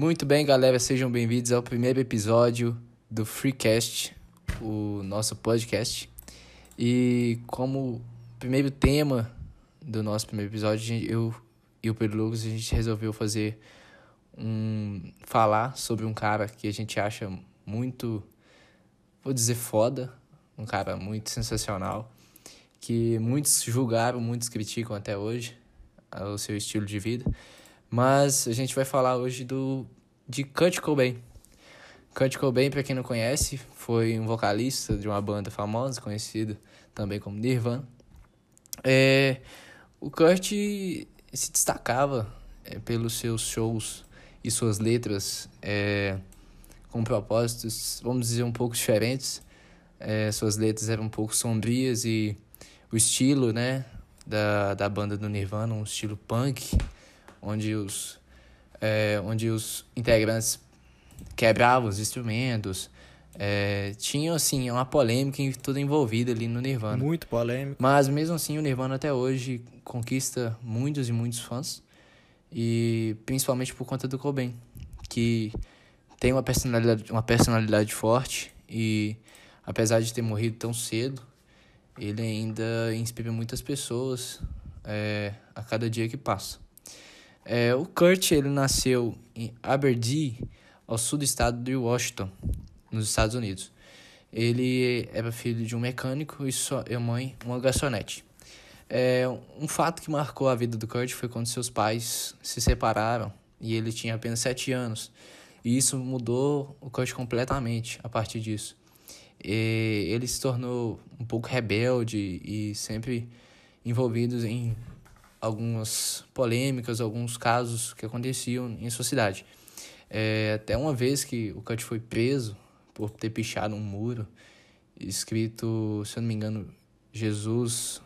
Muito bem, galera, sejam bem-vindos ao primeiro episódio do Freecast, o nosso podcast. E como primeiro tema do nosso primeiro episódio, eu e o Pedro Lucas, a gente resolveu fazer um falar sobre um cara que a gente acha muito, vou dizer foda, um cara muito sensacional, que muitos julgaram, muitos criticam até hoje o seu estilo de vida. Mas a gente vai falar hoje do de Kurt Cobain. Kurt Cobain, para quem não conhece, foi um vocalista de uma banda famosa, conhecida também como Nirvana. É, o Kurt se destacava é, pelos seus shows e suas letras é, com propósitos, vamos dizer, um pouco diferentes. É, suas letras eram um pouco sombrias e o estilo né, da, da banda do Nirvana, um estilo punk, onde os, é, onde os integrantes quebravam os instrumentos. É, tinha assim uma polêmica toda envolvida ali no Nirvana. Muito polêmico. Mas mesmo assim o Nirvana até hoje conquista muitos e muitos fãs. E principalmente por conta do Cobain, que tem uma personalidade, uma personalidade forte e apesar de ter morrido tão cedo, ele ainda inspira muitas pessoas é, a cada dia que passa. É, o Kurt ele nasceu em Aberdeen, ao sul do estado de Washington, nos Estados Unidos. Ele era filho de um mecânico e sua mãe uma garçonete. É, um fato que marcou a vida do Kurt foi quando seus pais se separaram e ele tinha apenas sete anos. E isso mudou o Kurt completamente a partir disso. E ele se tornou um pouco rebelde e sempre envolvido em algumas polêmicas, alguns casos que aconteciam em sua cidade. É, até uma vez que o Kurt foi preso por ter pichado um muro escrito, se eu não me engano, Jesus.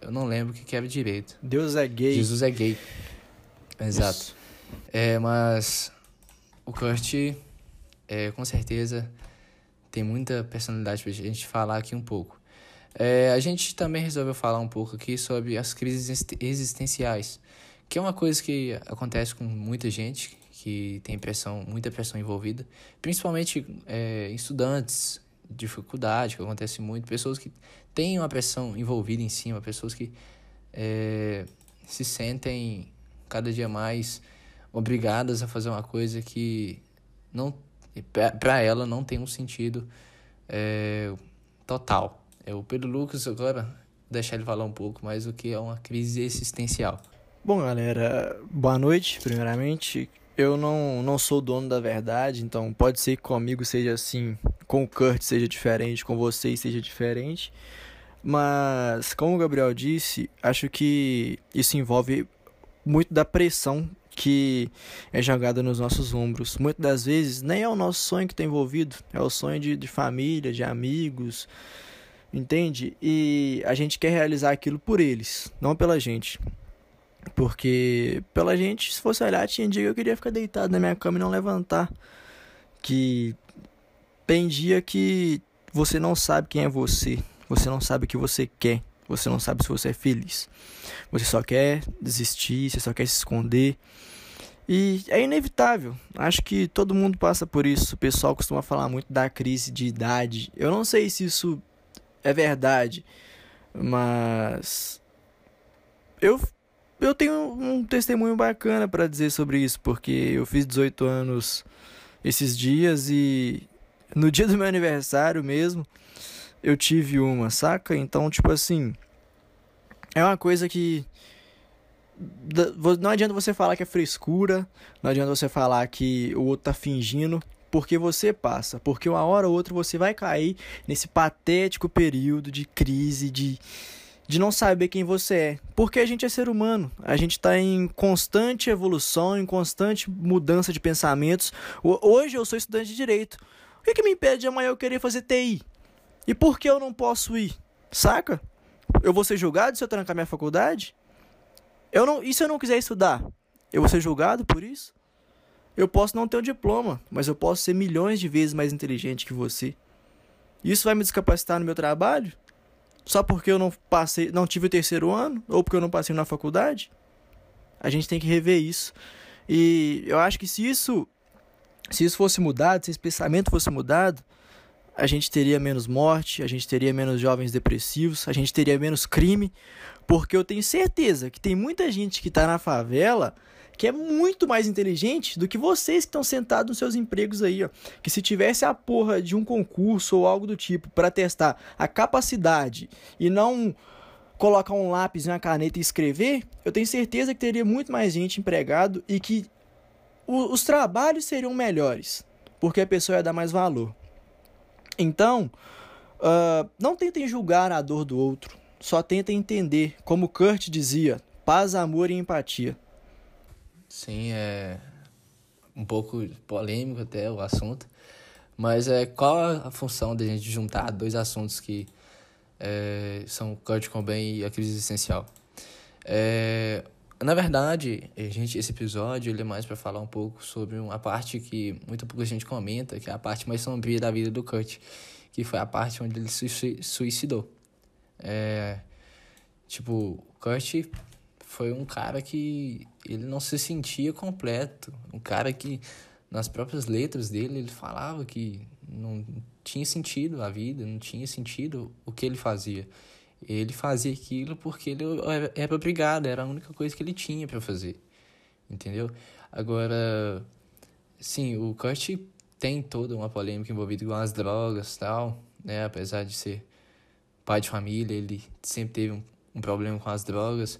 Eu não lembro o que, que era direito. Deus é gay. Jesus é gay. Exato. É, mas o Kurt, é, com certeza, tem muita personalidade pra gente falar aqui um pouco. É, a gente também resolveu falar um pouco aqui sobre as crises existenciais, que é uma coisa que acontece com muita gente que tem pressão, muita pressão envolvida, principalmente é, estudantes, dificuldade, que acontece muito, pessoas que têm uma pressão envolvida em cima, pessoas que é, se sentem cada dia mais obrigadas a fazer uma coisa que não para ela não tem um sentido é, total. É o Pedro Lucas agora deixar ele falar um pouco mais o que é uma crise existencial. Bom, galera, boa noite, primeiramente. Eu não, não sou dono da verdade, então pode ser que comigo seja assim, com o Kurt seja diferente, com vocês seja diferente. Mas, como o Gabriel disse, acho que isso envolve muito da pressão que é jogada nos nossos ombros. Muitas das vezes nem é o nosso sonho que está envolvido, é o sonho de, de família, de amigos, entende? E a gente quer realizar aquilo por eles, não pela gente. Porque pela gente, se fosse olhar, tinha dia que eu queria ficar deitado na minha cama e não levantar. Que tem dia que você não sabe quem é você, você não sabe o que você quer, você não sabe se você é feliz. Você só quer desistir, você só quer se esconder. E é inevitável. Acho que todo mundo passa por isso. O pessoal costuma falar muito da crise de idade. Eu não sei se isso é verdade, mas eu eu tenho um testemunho bacana para dizer sobre isso, porque eu fiz 18 anos esses dias e no dia do meu aniversário mesmo eu tive uma, saca? Então, tipo assim, é uma coisa que não adianta você falar que é frescura, não adianta você falar que o outro tá fingindo, porque você passa, porque uma hora ou outra você vai cair nesse patético período de crise, de de não saber quem você é. Porque a gente é ser humano, a gente está em constante evolução, em constante mudança de pensamentos. Hoje eu sou estudante de direito. O que, que me impede de amanhã eu querer fazer TI? E por que eu não posso ir? Saca? Eu vou ser julgado se eu trancar minha faculdade? Eu não, e se eu não quiser estudar? Eu vou ser julgado por isso? Eu posso não ter o um diploma, mas eu posso ser milhões de vezes mais inteligente que você. Isso vai me descapacitar no meu trabalho? Só porque eu não passei, não tive o terceiro ano ou porque eu não passei na faculdade? A gente tem que rever isso. E eu acho que se isso Se isso fosse mudado, se esse pensamento fosse mudado, a gente teria menos morte, a gente teria menos jovens depressivos, a gente teria menos crime, porque eu tenho certeza que tem muita gente que está na favela que é muito mais inteligente do que vocês que estão sentados nos seus empregos aí, ó. Que se tivesse a porra de um concurso ou algo do tipo para testar a capacidade e não colocar um lápis e uma caneta e escrever, eu tenho certeza que teria muito mais gente empregado e que o, os trabalhos seriam melhores, porque a pessoa ia dar mais valor. Então, uh, não tentem julgar a dor do outro, só tentem entender, como Kurt dizia, paz, amor e empatia. Sim, é um pouco polêmico até o assunto, mas é qual a função da gente juntar dois assuntos que é, são Kurt Cobain e a crise existencial? É, na verdade, gente, esse episódio ele é mais para falar um pouco sobre uma parte que muito pouca gente comenta, que é a parte mais sombria da vida do Kurt, que foi a parte onde ele se suicidou. É, tipo, o Kurt foi um cara que ele não se sentia completo. Um cara que, nas próprias letras dele, ele falava que não tinha sentido a vida, não tinha sentido o que ele fazia. Ele fazia aquilo porque ele era obrigado, era a única coisa que ele tinha para fazer. Entendeu? Agora, sim, o Kurt tem toda uma polêmica envolvida com as drogas tal, né? Apesar de ser pai de família, ele sempre teve um, um problema com as drogas.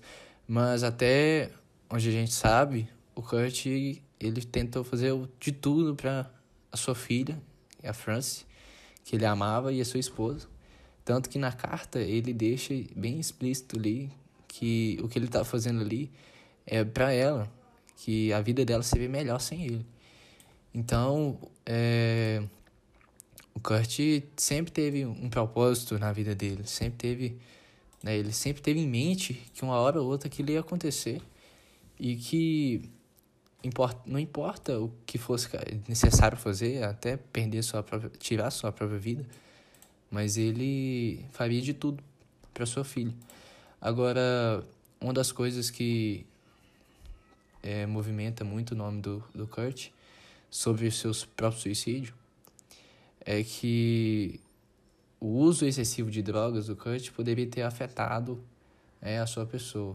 Mas até onde a gente sabe, o Kurt ele tentou fazer de tudo para a sua filha, a Francie, que ele amava, e a sua esposa. Tanto que na carta ele deixa bem explícito ali que o que ele está fazendo ali é para ela, que a vida dela seria melhor sem ele. Então, é, o Kurt sempre teve um propósito na vida dele, sempre teve né? Ele sempre teve em mente que uma hora ou outra aquilo ia acontecer e que não importa o que fosse necessário fazer, até perder sua própria, tirar sua própria vida, mas ele faria de tudo para sua filha. Agora, uma das coisas que é, movimenta muito o nome do, do Kurt sobre os seus próprios suicídios é que o uso excessivo de drogas do Kurt poderia ter afetado é, a sua pessoa.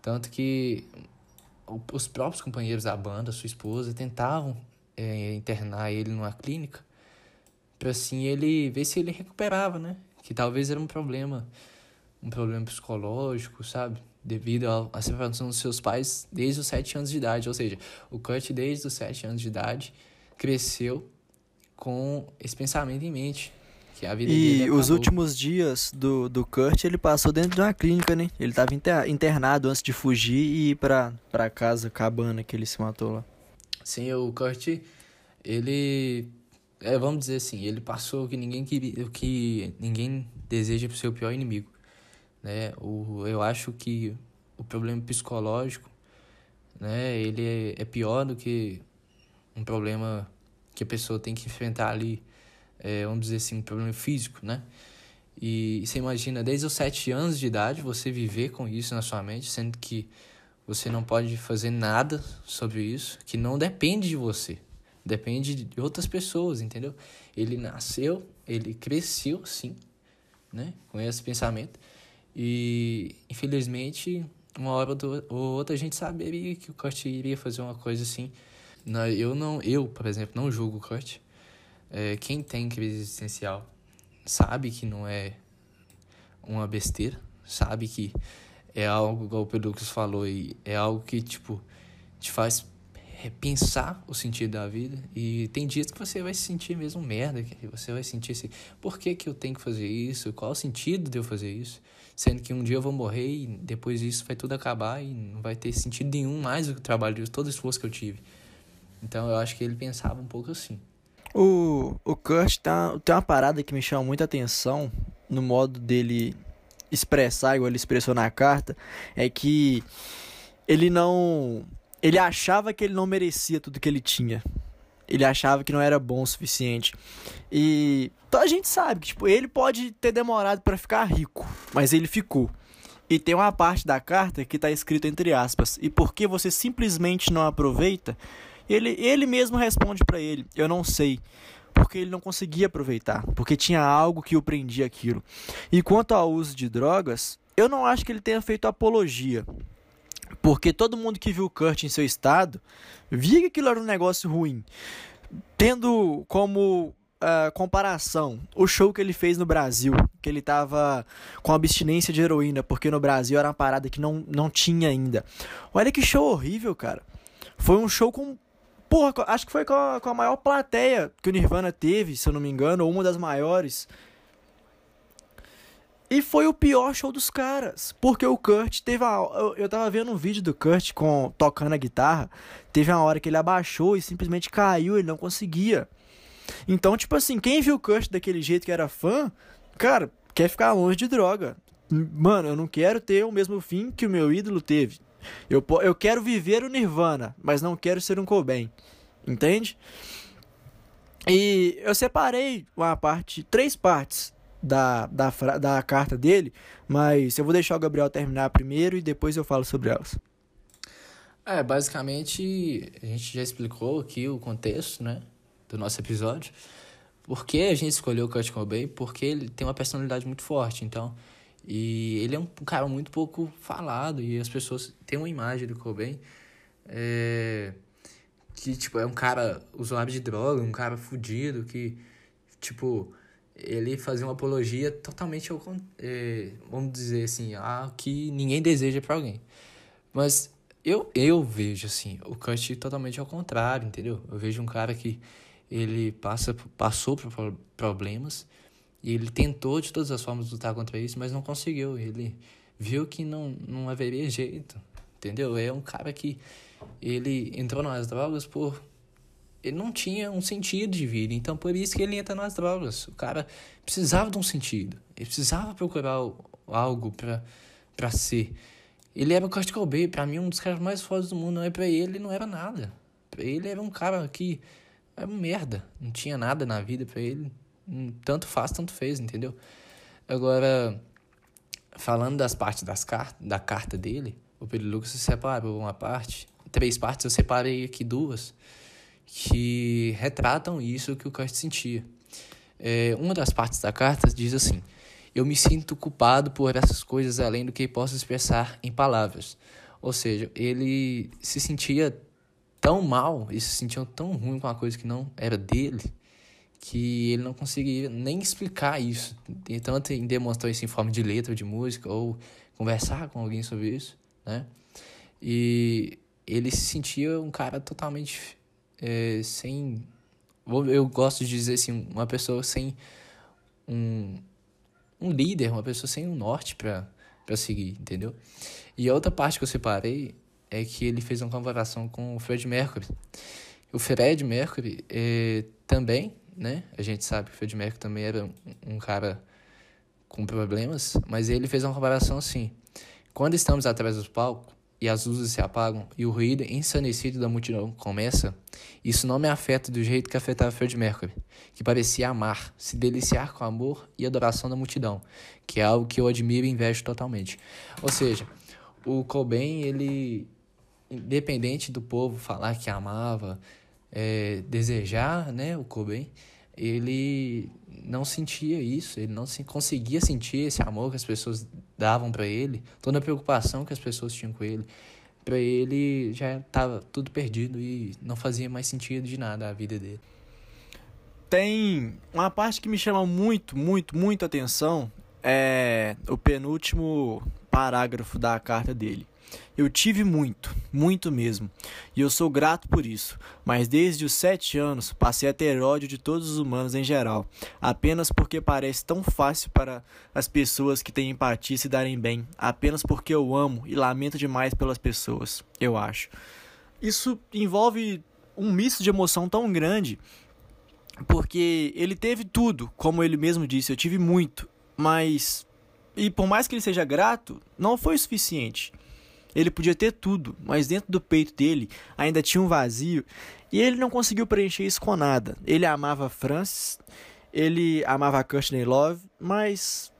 Tanto que os próprios companheiros da banda, sua esposa, tentavam é, internar ele numa clínica para assim ele ver se ele recuperava, né? Que talvez era um problema, um problema psicológico, sabe? Devido à separação dos seus pais desde os sete anos de idade. Ou seja, o Kurt, desde os sete anos de idade, cresceu com esse pensamento em mente que a vida e dele os últimos dias do, do Kurt, ele passou dentro de uma clínica, né? Ele estava internado antes de fugir e ir pra, pra casa, cabana que ele se matou lá. Sim, o Kurt, ele... É, vamos dizer assim, ele passou o que ninguém, queria, o que ninguém deseja pro seu pior inimigo. Né? O, eu acho que o problema psicológico, né? Ele é, é pior do que um problema que a pessoa tem que enfrentar ali é, vamos dizer assim, um problema físico, né? E você imagina, desde os sete anos de idade, você viver com isso na sua mente, sendo que você não pode fazer nada sobre isso, que não depende de você, depende de outras pessoas, entendeu? Ele nasceu, ele cresceu, sim, né? Com esse pensamento. E, infelizmente, uma hora ou outra a gente saberia que o Kurt iria fazer uma coisa assim. Eu não, eu, por exemplo, não julgo o Kurt. É, quem tem crise existencial sabe que não é uma besteira, sabe que é algo, igual o Pedro falou, e é algo que, tipo, te faz pensar o sentido da vida. E tem dias que você vai se sentir mesmo merda, que você vai sentir assim, por que, que eu tenho que fazer isso? Qual o sentido de eu fazer isso? Sendo que um dia eu vou morrer e depois disso vai tudo acabar e não vai ter sentido nenhum mais o trabalho, todo o esforço que eu tive. Então eu acho que ele pensava um pouco assim. O, o Kurt tá, tem uma parada que me chama muita atenção no modo dele expressar, igual ele expressou na carta, é que ele não. Ele achava que ele não merecia tudo que ele tinha. Ele achava que não era bom o suficiente. E então a gente sabe que tipo, ele pode ter demorado para ficar rico, mas ele ficou. E tem uma parte da carta que está escrito entre aspas: "E porque você simplesmente não aproveita?" Ele, ele mesmo responde para ele: Eu não sei. Porque ele não conseguia aproveitar, porque tinha algo que o prendia aquilo. E quanto ao uso de drogas, eu não acho que ele tenha feito apologia. Porque todo mundo que viu o Kurt em seu estado via que aquilo era um negócio ruim. Tendo como uh, comparação, o show que ele fez no Brasil, que ele tava com abstinência de heroína, porque no Brasil era uma parada que não, não tinha ainda. Olha que show horrível, cara. Foi um show com. Porra, acho que foi com a, com a maior plateia que o Nirvana teve, se eu não me engano, ou uma das maiores. E foi o pior show dos caras. Porque o Kurt teve a. Eu, eu tava vendo um vídeo do Kurt com, tocando a guitarra. Teve uma hora que ele abaixou e simplesmente caiu, ele não conseguia. Então, tipo assim, quem viu o Kurt daquele jeito que era fã, cara, quer ficar longe de droga. Mano, eu não quero ter o mesmo fim que o meu ídolo teve. Eu, eu quero viver o Nirvana, mas não quero ser um Cobain. Entende? E eu separei uma parte, três partes da, da, da carta dele, mas eu vou deixar o Gabriel terminar primeiro e depois eu falo sobre elas. É, basicamente a gente já explicou aqui o contexto, né? do nosso episódio. Por que a gente escolheu o Kurt Cobain? Porque ele tem uma personalidade muito forte, então. E ele é um cara muito pouco falado e as pessoas têm uma imagem do Cobain é, que, tipo, é um cara usuário de droga, um cara fudido que, tipo, ele fazia uma apologia totalmente ao, é, vamos dizer assim, a que ninguém deseja para alguém. Mas eu, eu vejo, assim, o Kurt totalmente ao contrário, entendeu? Eu vejo um cara que ele passa, passou por problemas e ele tentou de todas as formas lutar contra isso, mas não conseguiu. Ele viu que não, não haveria jeito, entendeu? É um cara que ele entrou nas drogas por ele não tinha um sentido de vida, então por isso que ele entra nas drogas. O cara precisava de um sentido, ele precisava procurar algo para para ser. Ele era o Kurt Cobain, para mim um dos caras mais fortes do mundo, não é para ele, não era nada. Para ele era um cara que é merda. Não tinha nada na vida para ele. Hum, tanto faz, tanto fez, entendeu? Agora, falando das partes das cartas, da carta dele, o Pedro Lucas separou uma parte, três partes, eu separei aqui duas, que retratam isso que o Kurt sentia. É, uma das partes da carta diz assim: Eu me sinto culpado por essas coisas além do que posso expressar em palavras. Ou seja, ele se sentia tão mal e se sentiam tão ruim com uma coisa que não era dele que ele não conseguia nem explicar isso. Tanto em demonstrar isso em forma de letra de música ou conversar com alguém sobre isso, né? E ele se sentia um cara totalmente é, sem. Eu gosto de dizer assim, uma pessoa sem um, um líder, uma pessoa sem um norte para seguir, entendeu? E a outra parte que eu separei é que ele fez uma comparação com o Fred Mercury. O Fred Mercury é, também, né? A gente sabe que o Fred Mercury também era um, cara com problemas, mas ele fez uma comparação assim. Quando estamos atrás dos palcos e as luzes se apagam e o ruído ensandecido da multidão começa, isso não me afeta do jeito que afetava Fred Mercury, que parecia amar, se deliciar com amor e adoração da multidão, que é algo que eu admiro e invejo totalmente. Ou seja, o Cobain, ele independente do povo falar que amava, é, desejar, né, o Cobain, ele não sentia isso, ele não se, conseguia sentir esse amor que as pessoas davam para ele, toda a preocupação que as pessoas tinham com ele. Para ele já estava tudo perdido e não fazia mais sentido de nada a vida dele. Tem uma parte que me chama muito, muito, muito atenção, é o penúltimo parágrafo da carta dele. Eu tive muito, muito mesmo, e eu sou grato por isso, mas desde os sete anos passei a ter ódio de todos os humanos em geral, apenas porque parece tão fácil para as pessoas que têm empatia se darem bem, apenas porque eu amo e lamento demais pelas pessoas, eu acho. Isso envolve um misto de emoção tão grande, porque ele teve tudo, como ele mesmo disse, eu tive muito, mas. E por mais que ele seja grato, não foi o suficiente. Ele podia ter tudo, mas dentro do peito dele ainda tinha um vazio e ele não conseguiu preencher isso com nada. Ele amava Francis, ele amava Courtney Love, mas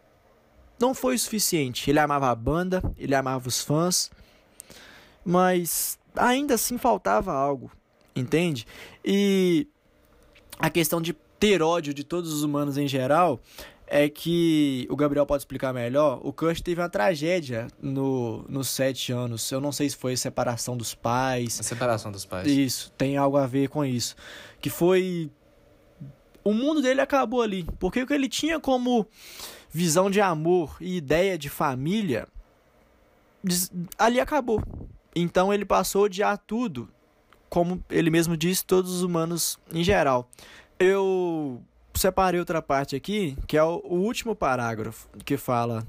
não foi o suficiente. Ele amava a banda, ele amava os fãs, mas ainda assim faltava algo. entende? E a questão de ter ódio de todos os humanos em geral é que o Gabriel pode explicar melhor. O Kurt teve uma tragédia no, nos sete anos. Eu não sei se foi a separação dos pais. A separação dos pais. Isso, tem algo a ver com isso. Que foi. O mundo dele acabou ali. Porque o que ele tinha como visão de amor e ideia de família ali acabou. Então ele passou a odiar tudo. Como ele mesmo disse, todos os humanos em geral. Eu separei outra parte aqui, que é o, o último parágrafo, que fala: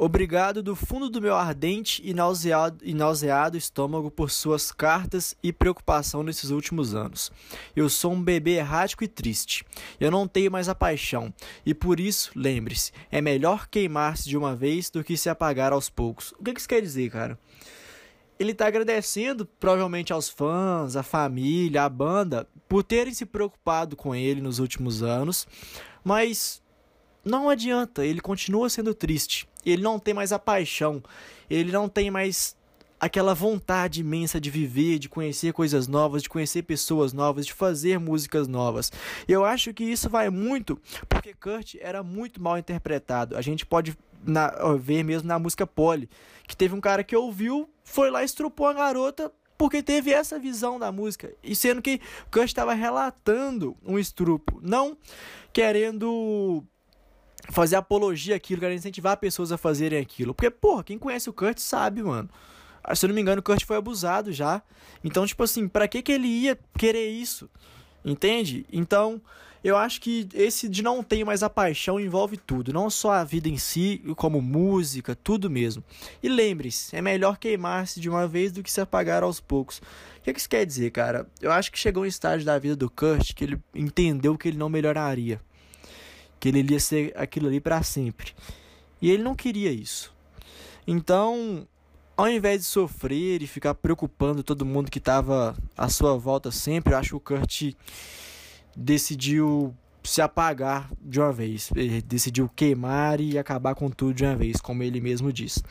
Obrigado do fundo do meu ardente e nauseado, e nauseado estômago por suas cartas e preocupação nesses últimos anos. Eu sou um bebê errático e triste. Eu não tenho mais a paixão. E por isso, lembre-se, é melhor queimar-se de uma vez do que se apagar aos poucos. O que isso quer dizer, cara? Ele está agradecendo provavelmente aos fãs, à família, à banda por terem se preocupado com ele nos últimos anos, mas não adianta, ele continua sendo triste. Ele não tem mais a paixão, ele não tem mais aquela vontade imensa de viver, de conhecer coisas novas, de conhecer pessoas novas, de fazer músicas novas. Eu acho que isso vai muito porque Kurt era muito mal interpretado. A gente pode na, ver mesmo na música Polly, que teve um cara que ouviu, foi lá e estrupou a garota porque teve essa visão da música. E sendo que Kurt estava relatando um estrupo, não querendo fazer apologia àquilo, querendo incentivar pessoas a fazerem aquilo. Porque, porra, quem conhece o Kurt sabe, mano. Ah, se eu não me engano, o Kurt foi abusado já. Então, tipo assim, pra que, que ele ia querer isso? Entende? Então, eu acho que esse de não ter mais a paixão envolve tudo, não só a vida em si, como música, tudo mesmo. E lembre-se, é melhor queimar-se de uma vez do que se apagar aos poucos. O que, que isso quer dizer, cara? Eu acho que chegou um estágio da vida do Kurt que ele entendeu que ele não melhoraria. Que ele ia ser aquilo ali para sempre. E ele não queria isso. Então, ao invés de sofrer e ficar preocupando todo mundo que estava à sua volta sempre, eu acho que o Kurt decidiu se apagar de uma vez, ele decidiu queimar e acabar com tudo de uma vez, como ele mesmo diz.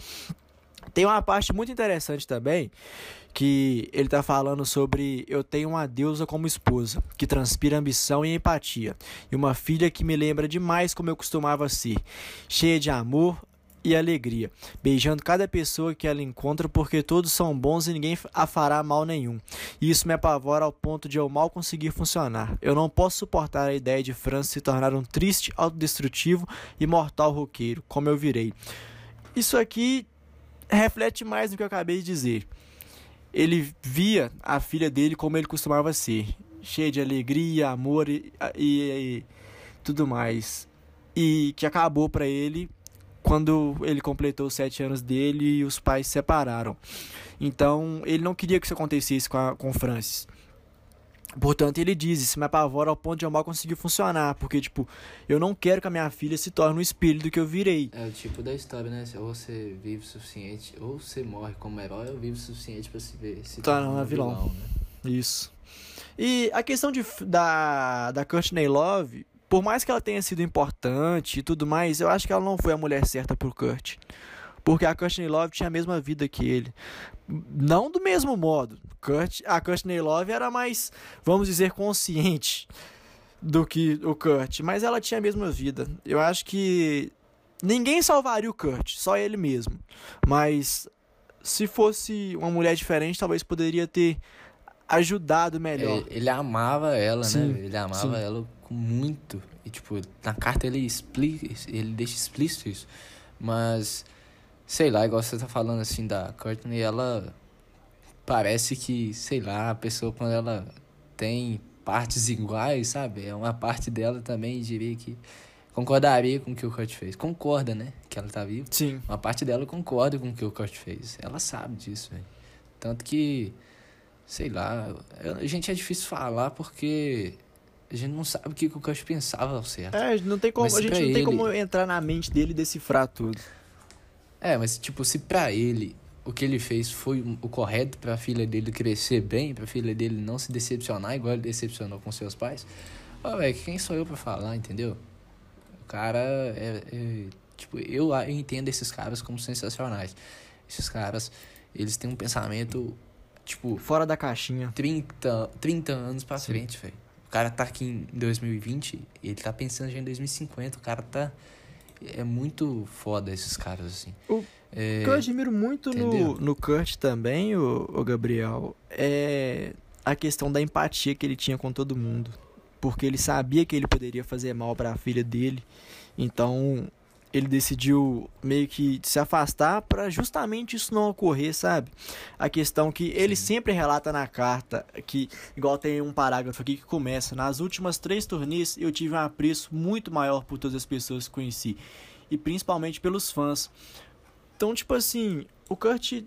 Tem uma parte muito interessante também que ele está falando sobre eu tenho uma deusa como esposa, que transpira ambição e empatia, e uma filha que me lembra demais como eu costumava ser, cheia de amor, e alegria, beijando cada pessoa que ela encontra, porque todos são bons e ninguém a fará mal nenhum. E isso me apavora ao ponto de eu mal conseguir funcionar. Eu não posso suportar a ideia de França se tornar um triste, autodestrutivo e mortal roqueiro, como eu virei. Isso aqui reflete mais do que eu acabei de dizer. Ele via a filha dele como ele costumava ser, cheia de alegria, amor e, e, e tudo mais. E que acabou para ele quando ele completou os sete anos dele e os pais se separaram. Então, ele não queria que isso acontecesse com, a, com Francis. Portanto, ele diz: Isso me apavora ao ponto de eu mal conseguir funcionar. Porque, tipo, eu não quero que a minha filha se torne um espelho do que eu virei. É o tipo da história, né? Ou você vive o suficiente, ou você morre como herói, ou vive o suficiente para se ver se tornar um vilão. vilão né? Isso. E a questão de, da, da Courtney Love por mais que ela tenha sido importante e tudo mais, eu acho que ela não foi a mulher certa pro Kurt. Porque a Courtney Love tinha a mesma vida que ele. Não do mesmo modo. Kurt, a Courtney Love era mais, vamos dizer, consciente do que o Kurt. Mas ela tinha a mesma vida. Eu acho que ninguém salvaria o Kurt, só ele mesmo. Mas se fosse uma mulher diferente, talvez poderia ter ajudado melhor. É, ele amava ela, né? sim, né? Ele amava sim. ela muito. E, tipo, na carta ele, explica, ele deixa explícito isso. Mas, sei lá, igual você tá falando assim da Courtney, ela parece que, sei lá, a pessoa quando ela tem partes iguais, sabe? É uma parte dela também, diria que concordaria com o que o Kurt fez. Concorda, né? Que ela tá viva. Sim. Uma parte dela concorda com o que o Kurt fez. Ela sabe disso, velho. Tanto que, sei lá, a gente é difícil falar porque a gente não sabe o que o Kurt pensava ao certo. É, não tem como, a gente não ele... tem como entrar na mente dele e decifrar tudo. É, mas tipo, se pra ele o que ele fez foi o correto pra filha dele crescer bem, pra filha dele não se decepcionar igual ele decepcionou com seus pais, ó, velho, quem sou eu pra falar, entendeu? O cara é, é, Tipo, eu, eu entendo esses caras como sensacionais. Esses caras, eles têm um pensamento tipo, Fora da caixinha. 30, 30 anos pra frente, velho. O cara tá aqui em 2020, ele tá pensando já em 2050. O cara tá. É muito foda esses caras, assim. O É, que eu admiro muito no, no Kurt também, o, o Gabriel, é a questão da empatia que ele tinha com todo mundo. Porque ele sabia que ele poderia fazer mal para a filha dele. Então, ele decidiu meio que se afastar para justamente isso não ocorrer, sabe? A questão que ele Sim. sempre relata na carta, que igual tem um parágrafo aqui que começa: Nas últimas três turnês eu tive um apreço muito maior por todas as pessoas que conheci, e principalmente pelos fãs. Então, tipo assim, o Kurt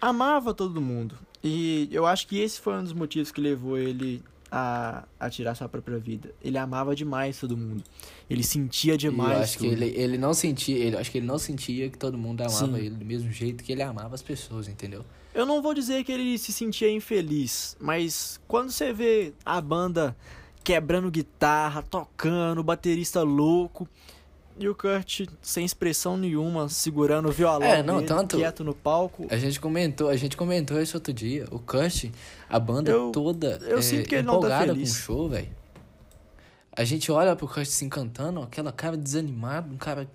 amava todo mundo. E eu acho que esse foi um dos motivos que levou ele a, a tirar sua própria vida. Ele amava demais todo mundo. Ele sentia e demais. eu acho que tudo. ele, ele não sentia. Ele, acho que ele não sentia que todo mundo amava Sim. ele do mesmo jeito que ele amava as pessoas, entendeu? Eu não vou dizer que ele se sentia infeliz, mas quando você vê a banda quebrando guitarra, tocando, baterista louco, e o Kurt sem expressão nenhuma, segurando o violão É, não, dele, tanto- quieto no palco. A gente comentou, a gente comentou isso outro dia. O Kurt, a banda Eu- toda eu é, sinto que ele não tá empolgada com o feliz. show, velho. A gente olha pro Kurt se encantando, aquela cara desanimada, um cara.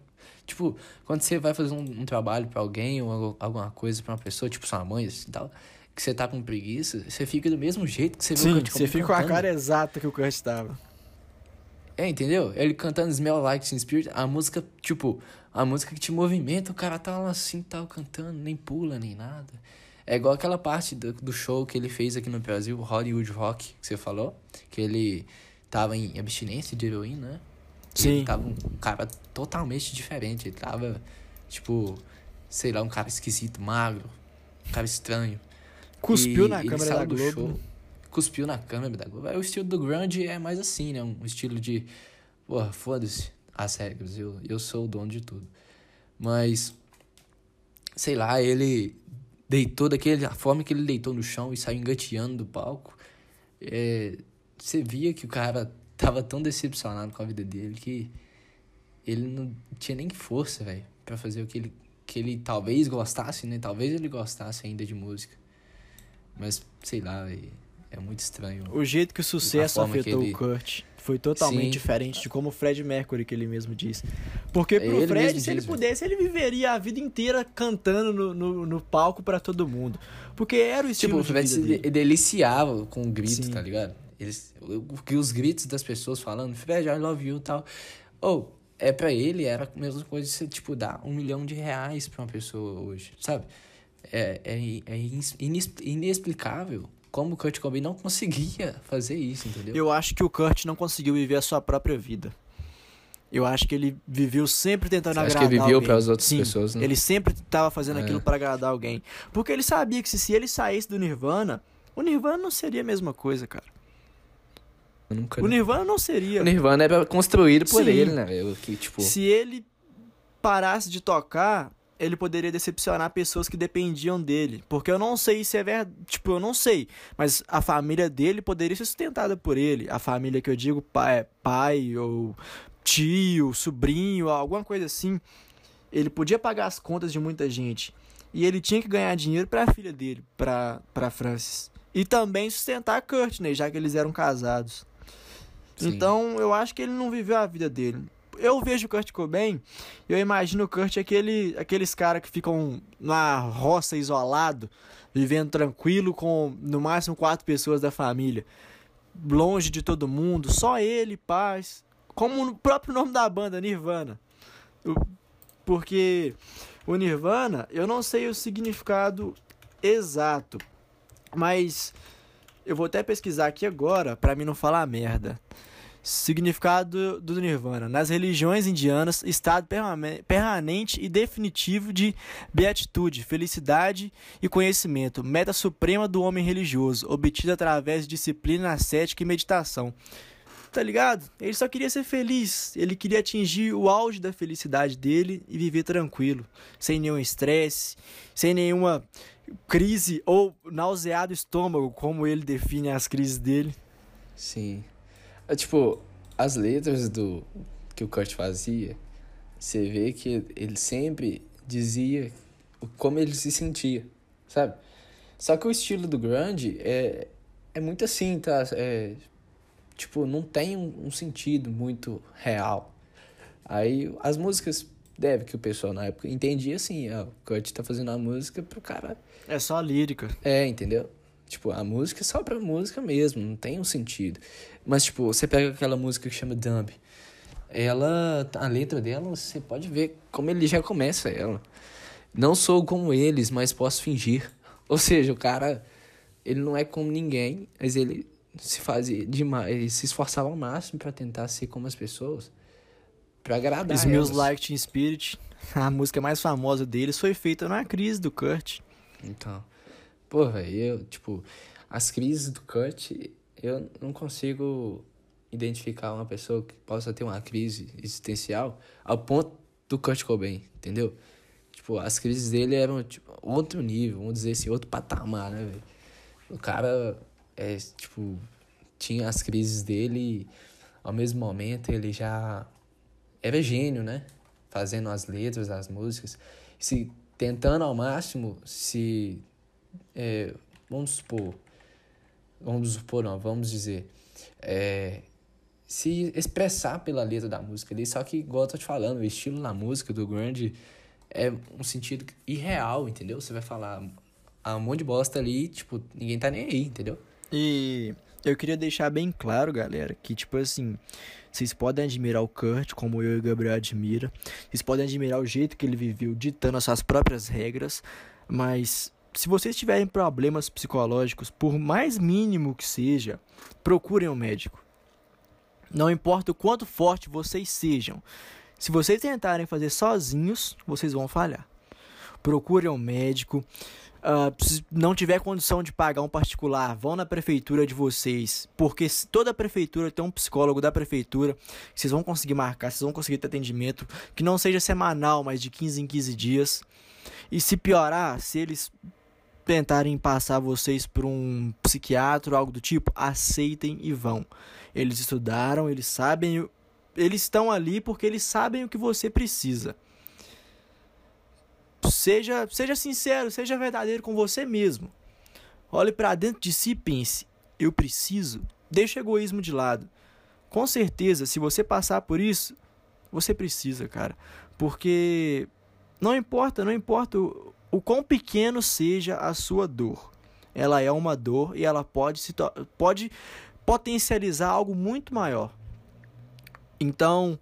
Tipo, quando você vai fazer um, um trabalho pra alguém ou algu- alguma coisa pra uma pessoa, tipo sua mãe assim, tal, que você tá com preguiça, você fica do mesmo jeito que você vê o Sim, Kurt você fica com a cara exata que o Kurt estava. É, entendeu? Ele cantando Smell Like Teen Spirit, a música, tipo, a música que te movimenta, o cara tá lá assim, tal, cantando, nem pula, nem nada. É igual aquela parte do, do show que ele fez aqui no Brasil, Hollywood Rock, que você falou, que ele tava em abstinência de heroína, né? Sim. Ele tava um cara totalmente diferente, ele tava, tipo, sei lá, um cara esquisito, magro, um cara estranho. Cuspiu E na câmera da do Globo. show, cuspiu na câmera da Globo. Aí O estilo do grunge é mais assim, né? Um estilo de... Porra, foda-se as regras. Eu, eu sou o dono de tudo. Mas... Sei lá, ele deitou daquele... A forma que ele deitou no chão e saiu engateando do palco. É, você via que o cara tava tão decepcionado com a vida dele que... Ele não tinha nem força, velho, pra fazer o que ele, que ele talvez gostasse, né? Talvez ele gostasse ainda de música. Mas, sei lá, véi, é muito estranho. O jeito que o sucesso afetou ele- o Kurt foi totalmente Sim. diferente de como o Fred Mercury, que ele mesmo disse. Porque pro Ele Fred, se ele velho. pudesse, ele viveria a vida inteira cantando no, no, no palco pra todo mundo. Porque era o estilo Tipo, o Fred se dele. de- deliciava com o grito, Sim. tá ligado? Eles, que os gritos das pessoas falando, Fred, I love you e tal. Ou, é pra ele, era a mesma coisa de você, tipo, dar um milhão de reais pra uma pessoa hoje, sabe? É, é, é inexplicável como o Kurt Cobain não conseguia fazer isso, entendeu? Eu acho que o Kurt não conseguiu viver a sua própria vida. Eu acho que ele viveu sempre tentando Você acha que agradar ele viveu alguém. pras outras Sim, pessoas, né? Ele sempre estava fazendo É. aquilo pra agradar alguém. Porque ele sabia que se, ele saísse do Nirvana, o Nirvana não seria a mesma coisa, cara. Nunca... O Nirvana não seria. O Nirvana era construído por Sim. ele, né? Eu, que, tipo... Se ele parasse de tocar, ele poderia decepcionar pessoas que dependiam dele. Porque eu não sei se é verdade. Tipo, eu não sei. Mas a família dele poderia ser sustentada por ele. A família que eu digo, pai, pai ou tio, sobrinho, alguma coisa assim. Ele podia pagar as contas de muita gente. E ele tinha que ganhar dinheiro para a filha dele, para para Francis. E também sustentar a Courtney, já que eles eram casados. Sim. Então, eu acho que ele não viveu a vida dele. Eu vejo o Kurt Cobain, eu imagino o Kurt aquele, aqueles caras que ficam na roça isolado, vivendo tranquilo com no máximo quatro pessoas da família, longe de todo mundo, só ele, paz. Como o próprio nome da banda, Nirvana. Porque o Nirvana, eu não sei o significado exato, mas eu vou até pesquisar aqui agora pra mim não falar merda. Significado do Nirvana. Nas religiões indianas, estado permane- permanente e definitivo de beatitude, felicidade e conhecimento, meta suprema do homem religioso, obtida através de disciplina ascética e meditação. Tá ligado? Ele só queria ser feliz. Ele queria atingir o auge da felicidade dele e viver tranquilo, sem nenhum estresse, sem nenhuma crise ou nauseado estômago, como ele define as crises dele. Sim. É, tipo, as letras do que o Kurt fazia, você vê que ele sempre dizia como ele se sentia, sabe? Só que o estilo do grunge é, é muito assim, tá? É, tipo, não tem um, um sentido muito real. Aí as músicas deve que o pessoal na época entendia assim, ó, o Kurt tá fazendo uma música pro cara. É só lírica. É, entendeu? Tipo, a música é só pra música mesmo, não tem um sentido. Mas, tipo, você pega aquela música que chama Dumb. Ela, a letra dela, você pode ver como ele já começa ela. Não sou como eles, mas posso fingir. Ou seja, o cara, ele não é como ninguém, mas ele se fazia demais, ele se esforçava ao máximo para tentar ser como as pessoas. Pra agradar Smells Like Teen Spirit, a música mais famosa deles, foi feita na crise do Kurt. Então, pô, velho, eu, tipo, as crises do Kurt, eu não consigo identificar uma pessoa que possa ter uma crise existencial ao ponto do Kurt Cobain, entendeu? Tipo, as crises dele eram, tipo, outro nível, vamos dizer assim, outro patamar, né, velho? O cara, é, tipo, tinha as crises dele, ao mesmo momento ele já era gênio, né? Fazendo as letras, as músicas, se tentando ao máximo se é, vamos supor, vamos supor não, vamos dizer, é, se expressar pela letra da música ali, só que igual eu tô te falando, o estilo na música do grande é um sentido irreal, entendeu? Você vai falar um monte de bosta ali, tipo, ninguém tá nem aí, entendeu? E eu queria deixar bem claro, galera, que tipo assim, vocês podem admirar o Kurt, como eu e o Gabriel admira. Vocês podem admirar o jeito que ele viveu, ditando as suas próprias regras. Mas se vocês tiverem problemas psicológicos, por mais mínimo que seja, procurem um médico. Não importa o quanto forte vocês sejam. Se vocês tentarem fazer sozinhos, vocês vão falhar. Procurem um médico. Uh, se não tiver condição de pagar um particular, vão na prefeitura de vocês, porque toda prefeitura tem um psicólogo da prefeitura, vocês vão conseguir marcar, vocês vão conseguir ter atendimento, que não seja semanal, mas de 15 em 15 dias. E se piorar, se eles tentarem passar vocês por um psiquiatra ou algo do tipo, aceitem e vão. Eles estudaram, eles sabem, eles estão ali porque eles sabem o que você precisa. Seja, seja sincero, seja verdadeiro com você mesmo. Olhe para dentro de si e pense: eu preciso. Deixa o egoísmo de lado. Com certeza, se você passar por isso, você precisa, cara. Porque não importa, não importa o, o quão pequeno seja a sua dor. Ela é uma dor e ela pode se pode potencializar algo muito maior. Então,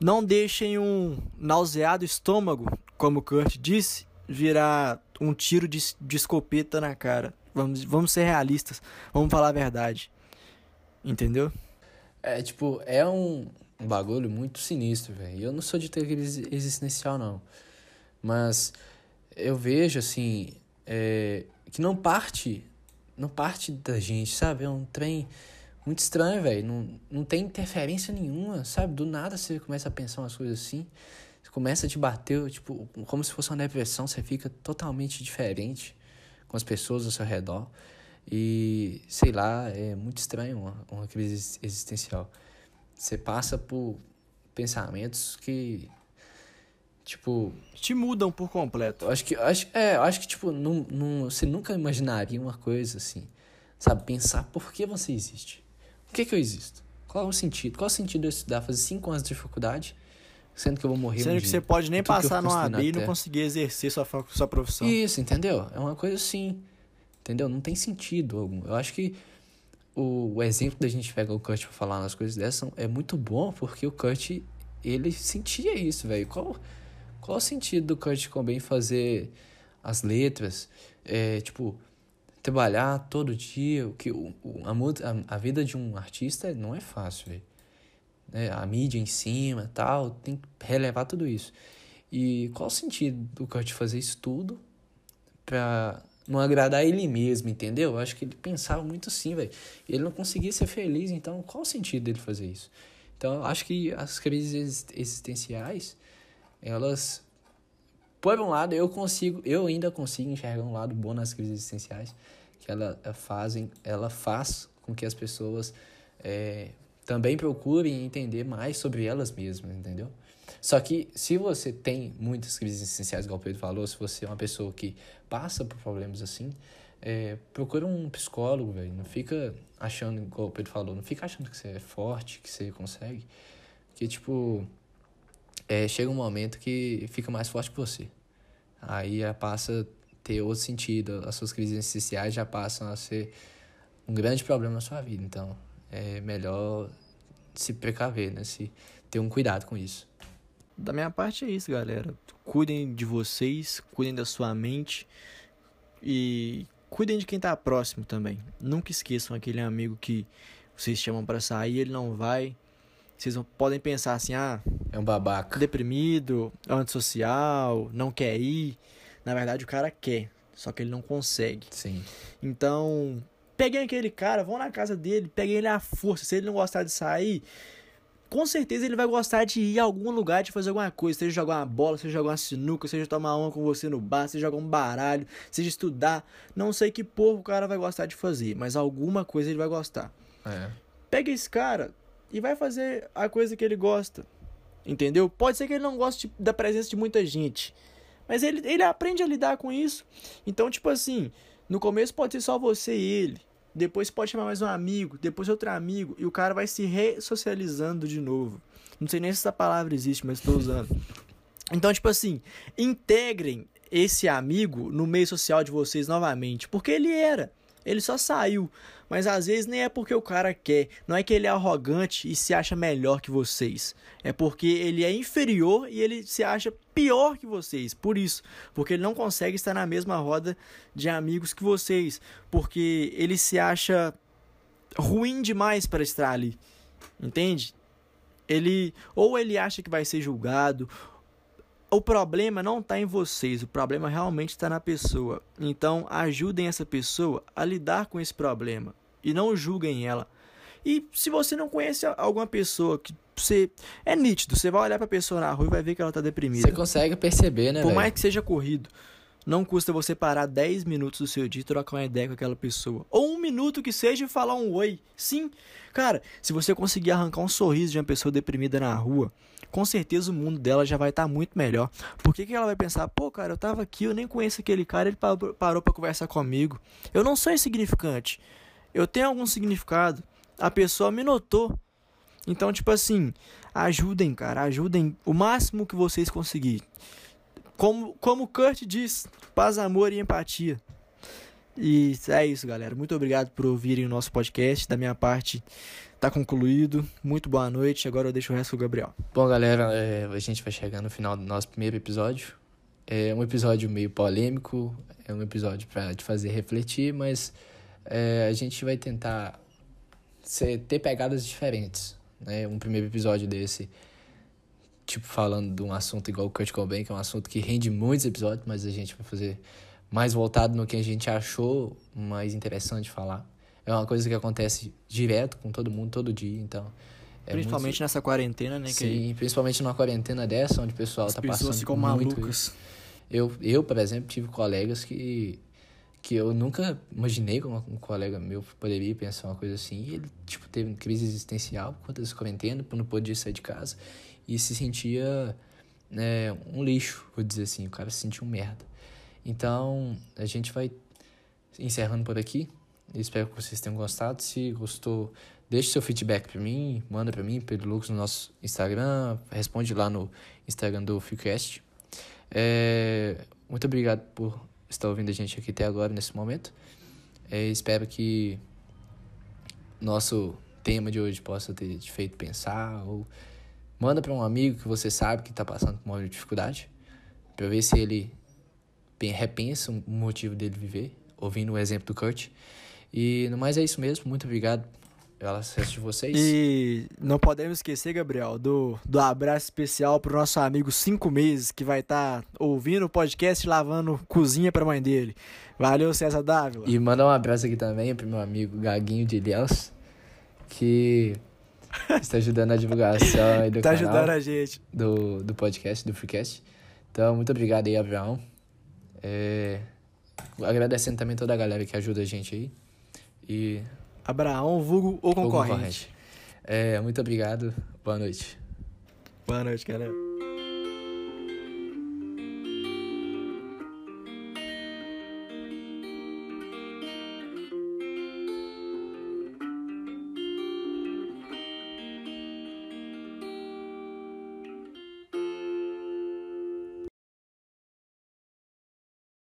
não deixem um nauseado estômago como Kurt disse, virar um tiro de, de escopeta na cara. Vamos, vamos ser realistas, vamos falar a verdade. Entendeu? É, tipo, é um, um bagulho muito sinistro, velho. Eu não sou de ter existencial, não. Mas eu vejo, assim, é, que não parte, não parte da gente, sabe? É um trem muito estranho, velho. Não, não tem interferência nenhuma, sabe? Do nada você começa a pensar umas coisas assim começa a te bater, tipo, como se fosse uma depressão, você fica totalmente diferente com as pessoas ao seu redor. E, sei lá, é muito estranho uma, uma crise existencial. Você passa por pensamentos que, tipo... Te mudam por completo. Acho que, acho, é, acho que tipo, não, não, você nunca imaginaria uma coisa assim, sabe? Pensar por que você existe. Por que, que eu existo? Qual é o sentido? Qual é o sentido de eu estudar? Fazer cinco anos de faculdade sendo que eu vou morrer Sendo um que dia. você pode nem passar no AB e não conseguir exercer sua, sua profissão. Isso, entendeu? É uma coisa assim, entendeu? Não tem sentido algum. Eu acho que o, o exemplo da gente pegar o Kurt pra falar umas coisas dessas é muito bom, porque o Kurt, ele sentia isso, velho. Qual, qual o sentido do Kurt Cobain fazer as letras, é, tipo, trabalhar todo dia, o que o, a, a, vida de um artista não é fácil, velho né, a mídia em cima tal, tem que relevar tudo isso. E qual o sentido do Kurt fazer isso tudo pra não agradar ele mesmo, entendeu? Eu acho que ele pensava muito assim, velho. Ele não conseguia ser feliz, então qual o sentido dele fazer isso? Então eu acho que as crises existenciais, elas por um lado eu consigo, eu ainda consigo enxergar um lado bom nas crises existenciais, que ela fazem, ela faz com que as pessoas é, também procurem entender mais sobre elas mesmas, entendeu? Só que se você tem muitas crises existenciais, igual o Pedro falou, se você é uma pessoa que passa por problemas assim, É, procura um psicólogo, velho. Não fica achando, igual o Pedro falou, não fica achando que você é forte, que você consegue. Que, tipo, é, chega um momento que fica mais forte que você. Aí passa a ter outro sentido, as suas crises existenciais já passam a ser um grande problema na sua vida. Então, é melhor se precaver, né? Se ter um cuidado com isso. Da minha parte é isso, galera. Cuidem de vocês, cuidem da sua mente e cuidem de quem tá próximo também. Nunca esqueçam aquele amigo que vocês chamam para sair, ele não vai. Vocês podem pensar assim: "Ah, é um babaca. Deprimido, antissocial, não quer ir". Na verdade, o cara quer, só que ele não consegue. Sim. Então, peguem aquele cara, vão na casa dele, peguem ele à força. Se ele não gostar de sair, com certeza ele vai gostar de ir a algum lugar de fazer alguma coisa, seja jogar uma bola, seja jogar uma sinuca, seja tomar uma com você no bar, seja jogar um baralho, seja estudar, não sei que porra o cara vai gostar de fazer, mas alguma coisa ele vai gostar. É. Pega esse cara e vai fazer a coisa que ele gosta. Entendeu? Pode ser que ele não goste da presença de muita gente, mas ele, ele aprende a lidar com isso. Então, tipo assim, no começo pode ser só você e ele depois pode chamar mais um amigo, depois outro amigo, e o cara vai se ressocializando de novo. Não sei nem se essa palavra existe, mas estou usando. Então, tipo assim, integrem esse amigo no meio social de vocês novamente, porque ele era. Ele só saiu. Mas às vezes nem é porque o cara quer. Não é que ele é arrogante e se acha melhor que vocês. É porque ele é inferior e ele se acha pior que vocês. Por isso. Porque ele não consegue estar na mesma roda de amigos que vocês. Porque ele se acha ruim demais para estar ali. Entende? Ele ou ele acha que vai ser julgado, o problema não está em vocês, o problema realmente está na pessoa. Então, ajudem essa pessoa a lidar com esse problema e não julguem ela. E se você não conhece alguma pessoa que você é nítido, você vai olhar para a pessoa na rua e vai ver que ela está deprimida. Você consegue perceber, né? Por véio? mais que seja corrido. Não custa você parar 10 minutos do seu dia e trocar uma ideia com aquela pessoa. Ou um minuto que seja e falar um oi. Sim. Cara, se você conseguir arrancar um sorriso de uma pessoa deprimida na rua, com certeza o mundo dela já vai estar tá muito melhor. Por que, que ela vai pensar, pô, cara, eu tava aqui, eu nem conheço aquele cara, ele parou para conversar comigo. Eu não sou insignificante. Eu tenho algum significado. A pessoa me notou. Então, tipo assim, ajudem, cara, ajudem o máximo que vocês conseguirem. Como, como Kurt diz, paz, amor e empatia. E é isso, galera. Muito obrigado por ouvirem o nosso podcast. Da minha parte, tá concluído. Muito boa noite. Agora eu deixo o resto com o Gabriel. Bom, galera, é, a gente vai chegando no final do nosso primeiro episódio. É um episódio meio polêmico, é um episódio para te fazer refletir, mas é, a gente vai tentar ser, ter pegadas diferentes. Né? Um primeiro episódio desse tipo, falando de um assunto igual o Kurt Cobain, que é um assunto que rende muitos episódios, mas a gente vai fazer mais voltado no que a gente achou mais interessante falar. É uma coisa que acontece direto com todo mundo, todo dia, então... É principalmente muito... nessa quarentena, né? Sim, que... principalmente numa quarentena dessa, onde o pessoal As tá passando ficam muito malucas. Eu, eu, por exemplo, tive colegas que que eu nunca imaginei que um colega meu poderia pensar uma coisa assim. E ele, tipo, teve crise existencial por conta dessa quarentena, não podia sair de casa e se sentia né, um lixo, vou dizer assim. O cara se sentia um merda. Então, a gente vai encerrando por aqui. espero que vocês tenham gostado. Se gostou, deixe seu feedback para mim, manda para mim, Pedro Lucas, no nosso Instagram, responde lá no Instagram do Freecast. É, muito obrigado por estar ouvindo a gente aqui até agora, nesse momento. É, espero que nosso tema de hoje possa ter te feito pensar ou Manda para um amigo que você sabe que está passando por uma dificuldade, para ver se ele repensa o motivo dele viver, ouvindo o exemplo do Kurt. E no mais é isso mesmo. Muito obrigado pela acesso de vocês. E não podemos esquecer, Gabriel, do, do abraço especial pro nosso amigo Cinco Meses, que vai estar tá ouvindo o podcast lavando cozinha pra mãe dele. Valeu, César Dávila. E mandar um abraço aqui também pro meu amigo Gaguinho de Ilhéus, que está ajudando a divulgação aí do tá ajudando a gente. Do, do podcast, do Freecast. Então, muito obrigado aí, Abraão. É, agradecendo também toda a galera que ajuda a gente aí. E... Abraão, vulgo ou concorrente. concorrente. É, muito obrigado. Boa noite. Boa noite, galera.